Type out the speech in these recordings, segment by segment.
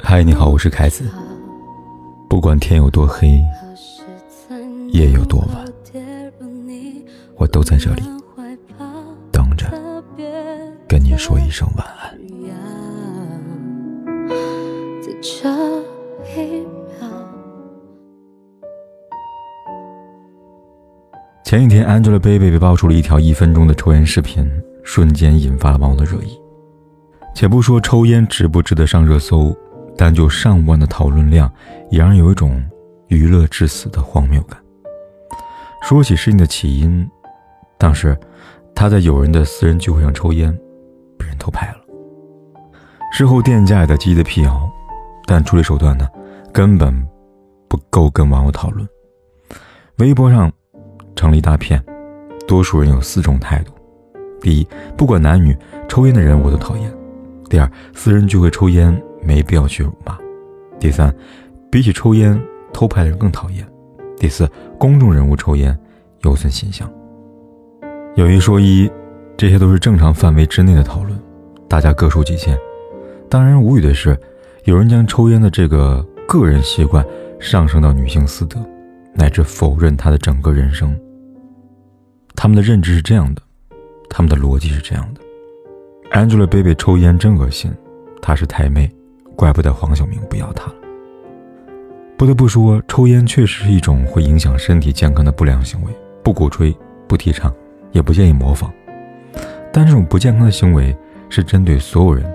嗨，你好，我是凯子。不管天有多黑，夜有多晚，我都在这里等着跟你说一声晚安。前几天，Angelababy 被爆出了一条一分钟的抽烟视频，瞬间引发了网友的热议。且不说抽烟值不值得上热搜，单就上万的讨论量，也让有一种娱乐至死的荒谬感。说起事情的起因，当时他在友人的私人聚会上抽烟，被人偷拍了。事后店家也在积极的辟谣，但处理手段呢，根本不够跟网友讨论。微博上。成了一大片，多数人有四种态度：第一，不管男女，抽烟的人我都讨厌；第二，私人聚会抽烟没必要去辱骂；第三，比起抽烟，偷拍的人更讨厌；第四，公众人物抽烟有损形象。有一说一，这些都是正常范围之内的讨论，大家各抒己见。当然无语的是，有人将抽烟的这个个人习惯上升到女性私德。乃至否认他的整个人生。他们的认知是这样的，他们的逻辑是这样的：Angelababy 抽烟真恶心，她是太妹，怪不得黄晓明不要她了。不得不说，抽烟确实是一种会影响身体健康的不良行为，不鼓吹，不提倡，也不建议模仿。但这种不健康的行为是针对所有人，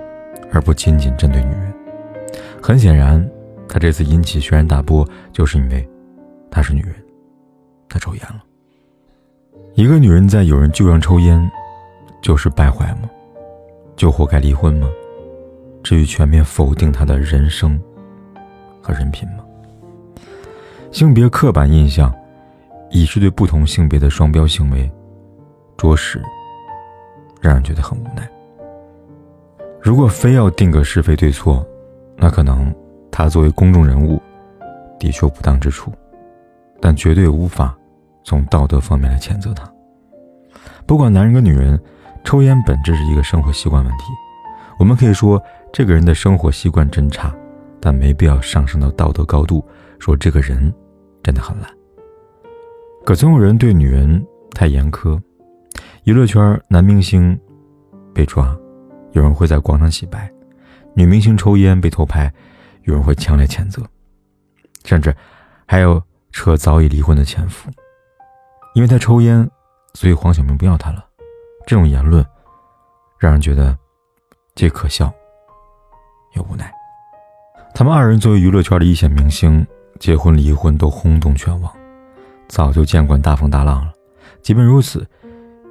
而不仅仅针对女人。很显然，他这次引起轩然大波，就是因为。她是女人，她抽烟了。一个女人在有人就上抽烟，就是败坏吗？就活该离婚吗？至于全面否定他的人生和人品吗？性别刻板印象，已是对不同性别的双标行为，着实让人觉得很无奈。如果非要定个是非对错，那可能他作为公众人物，的确不当之处。但绝对无法从道德方面来谴责他。不管男人跟女人，抽烟本质是一个生活习惯问题。我们可以说这个人的生活习惯真差，但没必要上升到道德高度，说这个人真的很烂。可总有人对女人太严苛，娱乐圈男明星被抓，有人会在广场洗白；女明星抽烟被偷拍，有人会强烈谴责，甚至还有。扯早已离婚的前夫，因为他抽烟，所以黄晓明不要他了。这种言论，让人觉得既可笑又无奈。他们二人作为娱乐圈的一线明星，结婚离婚都轰动全网，早就见惯大风大浪了。即便如此，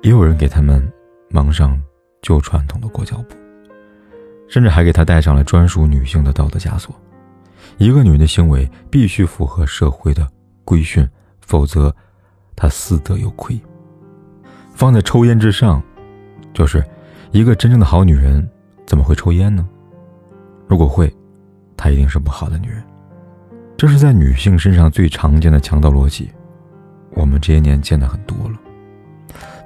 也有人给他们蒙上旧传统的裹脚布，甚至还给他戴上了专属女性的道德枷锁。一个女人的行为必须符合社会的。规训，否则她私德有亏。放在抽烟之上，就是一个真正的好女人怎么会抽烟呢？如果会，她一定是不好的女人。这是在女性身上最常见的强盗逻辑，我们这些年见的很多了。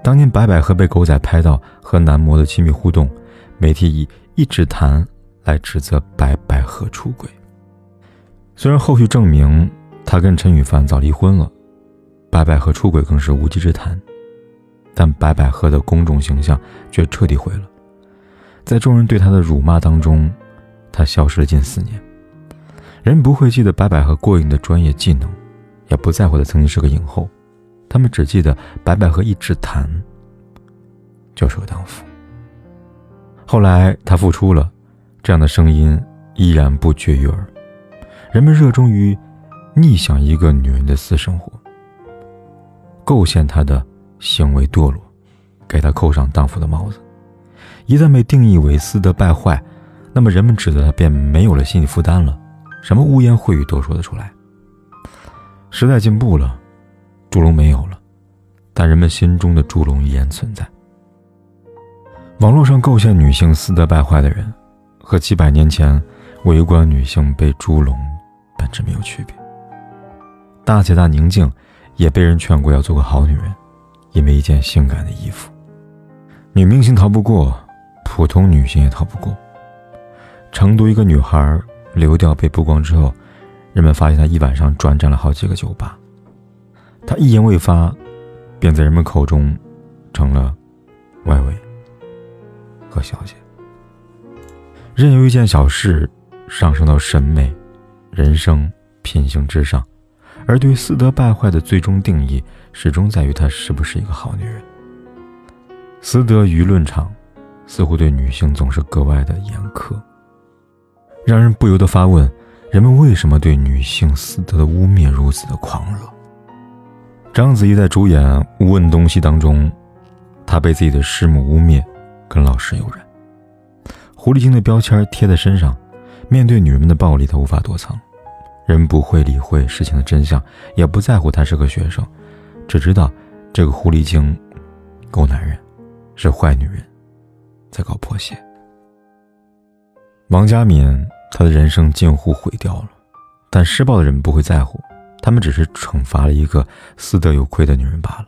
当年白百合被狗仔拍到和男模的亲密互动，媒体以一指谈来指责白百合出轨，虽然后续证明。他跟陈羽凡早离婚了，白百合出轨更是无稽之谈，但白百合的公众形象却彻底毁了。在众人对她的辱骂当中，她消失了近四年。人不会记得白百合过硬的专业技能，也不在乎她曾经是个影后，他们只记得白百合一直谈就是个荡妇。后来她复出了，这样的声音依然不绝于耳，人们热衷于。逆向一个女人的私生活，构陷她的行为堕落，给他扣上荡妇的帽子。一旦被定义为私德败坏，那么人们指责他便没有了心理负担了，什么污言秽语都说得出来。时代进步了，猪笼没有了，但人们心中的猪笼依然存在。网络上构陷女性私德败坏的人，和几百年前围观女性被猪笼本质没有区别。大姐大宁静，也被人劝过要做个好女人，因为一件性感的衣服。女明星逃不过，普通女性也逃不过。成都一个女孩流调被曝光之后，人们发现她一晚上转战了好几个酒吧。她一言未发，便在人们口中成了外围和小姐。任由一件小事上升到审美、人生、品行之上，而对私德败坏的最终定义，始终在于她是不是一个好女人。私德舆论场似乎对女性总是格外的严苛。让人不由得发问：人们为什么对女性私德的污蔑如此的狂热？章子怡在主演《问东西》当中，她被自己的师母污蔑，跟老师有染，狐狸精的标签贴在身上。面对女人们的暴力，她无法躲藏，人不会理会事情的真相，也不在乎他是个学生，只知道这个狐狸精，狗男人，是坏女人，在搞破鞋。王佳敏，她的人生近乎毁掉了，但施暴的人不会在乎，他们只是惩罚了一个私德有亏的女人罢了。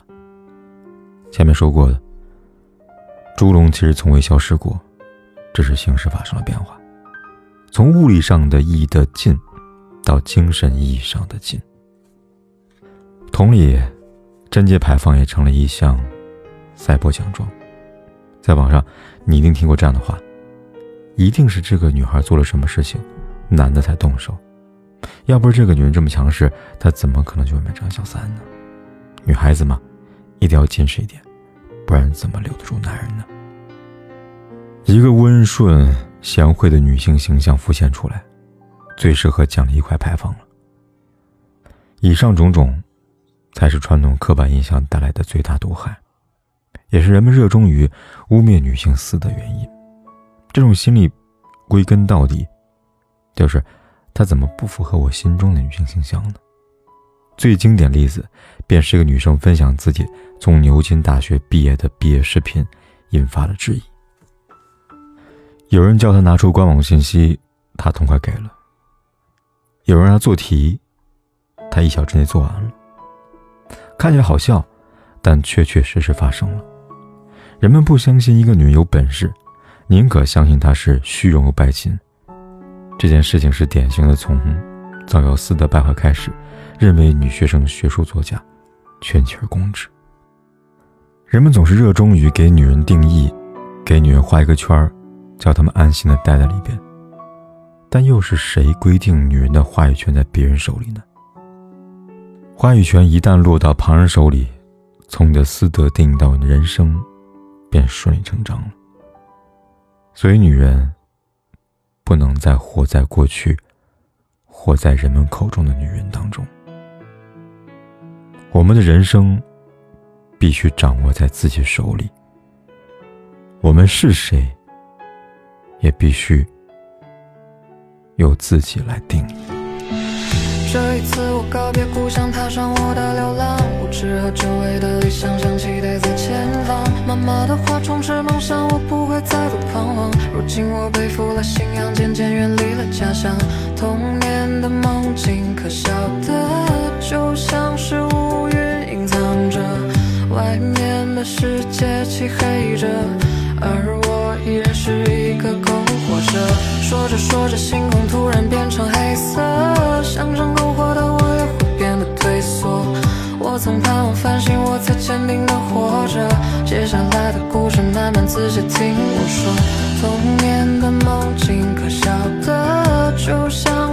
前面说过的，猪笼其实从未消失过，只是形势发生了变化，从物理上的意义的进，到精神意义上的进。同理，贞节牌坊也成了一项赛博奖状。在网上，你一定听过这样的话。一定是这个女孩做了什么事情，男的才动手。要不是这个女人这么强势，她怎么可能就会买张小三呢？女孩子嘛，一定要矜持一点，不然怎么留得住男人呢？一个温顺贤惠的女性形象浮现出来，最适合奖励一块牌坊了。以上种种，才是传统刻板印象带来的最大毒害，也是人们热衷于污蔑女性私的原因。这种心理，归根到底，就是，她怎么不符合我心中的女性形象呢？最经典例子，便是一个女生分享自己从牛津大学毕业的毕业视频，引发了质疑。有人叫她拿出官网信息，她痛快给了；有人让她做题，她一小时内做完了。看起来好笑，但确确实实发生了。人们不相信一个女人有本事。宁可相信她是虚荣又拜金。这件事情是典型的从造谣私德败坏开始，认为女学生学术作假，圈起而攻之。人们总是热衷于给女人定义，给女人画一个圈儿，叫她们安心的待在里边。但又是谁规定女人的话语权在别人手里呢？话语权一旦落到旁人手里，从你的私德定义到你的人生，便顺理成章了。所以，女人不能再活在过去，活在人们口中的女人当中。我们的人生必须掌握在自己手里。我们是谁，也必须由自己来定。这一次，我告别故乡，踏上我的流浪。无知和久违的理想，像期待在前方。妈妈的话充斥梦想，我不会再度彷徨。如今我背负了信仰，渐渐远离了家乡。童年的梦境，可笑的就像是乌云隐藏着，外面的世界漆黑着，而我依然是一个篝着。说着说着，星空突然变成黑色，像场篝火的我也会变得退缩。我曾盼望繁星，我才坚定的活着。接下来的故事，慢慢仔细听我说。童年的梦境，可笑的就像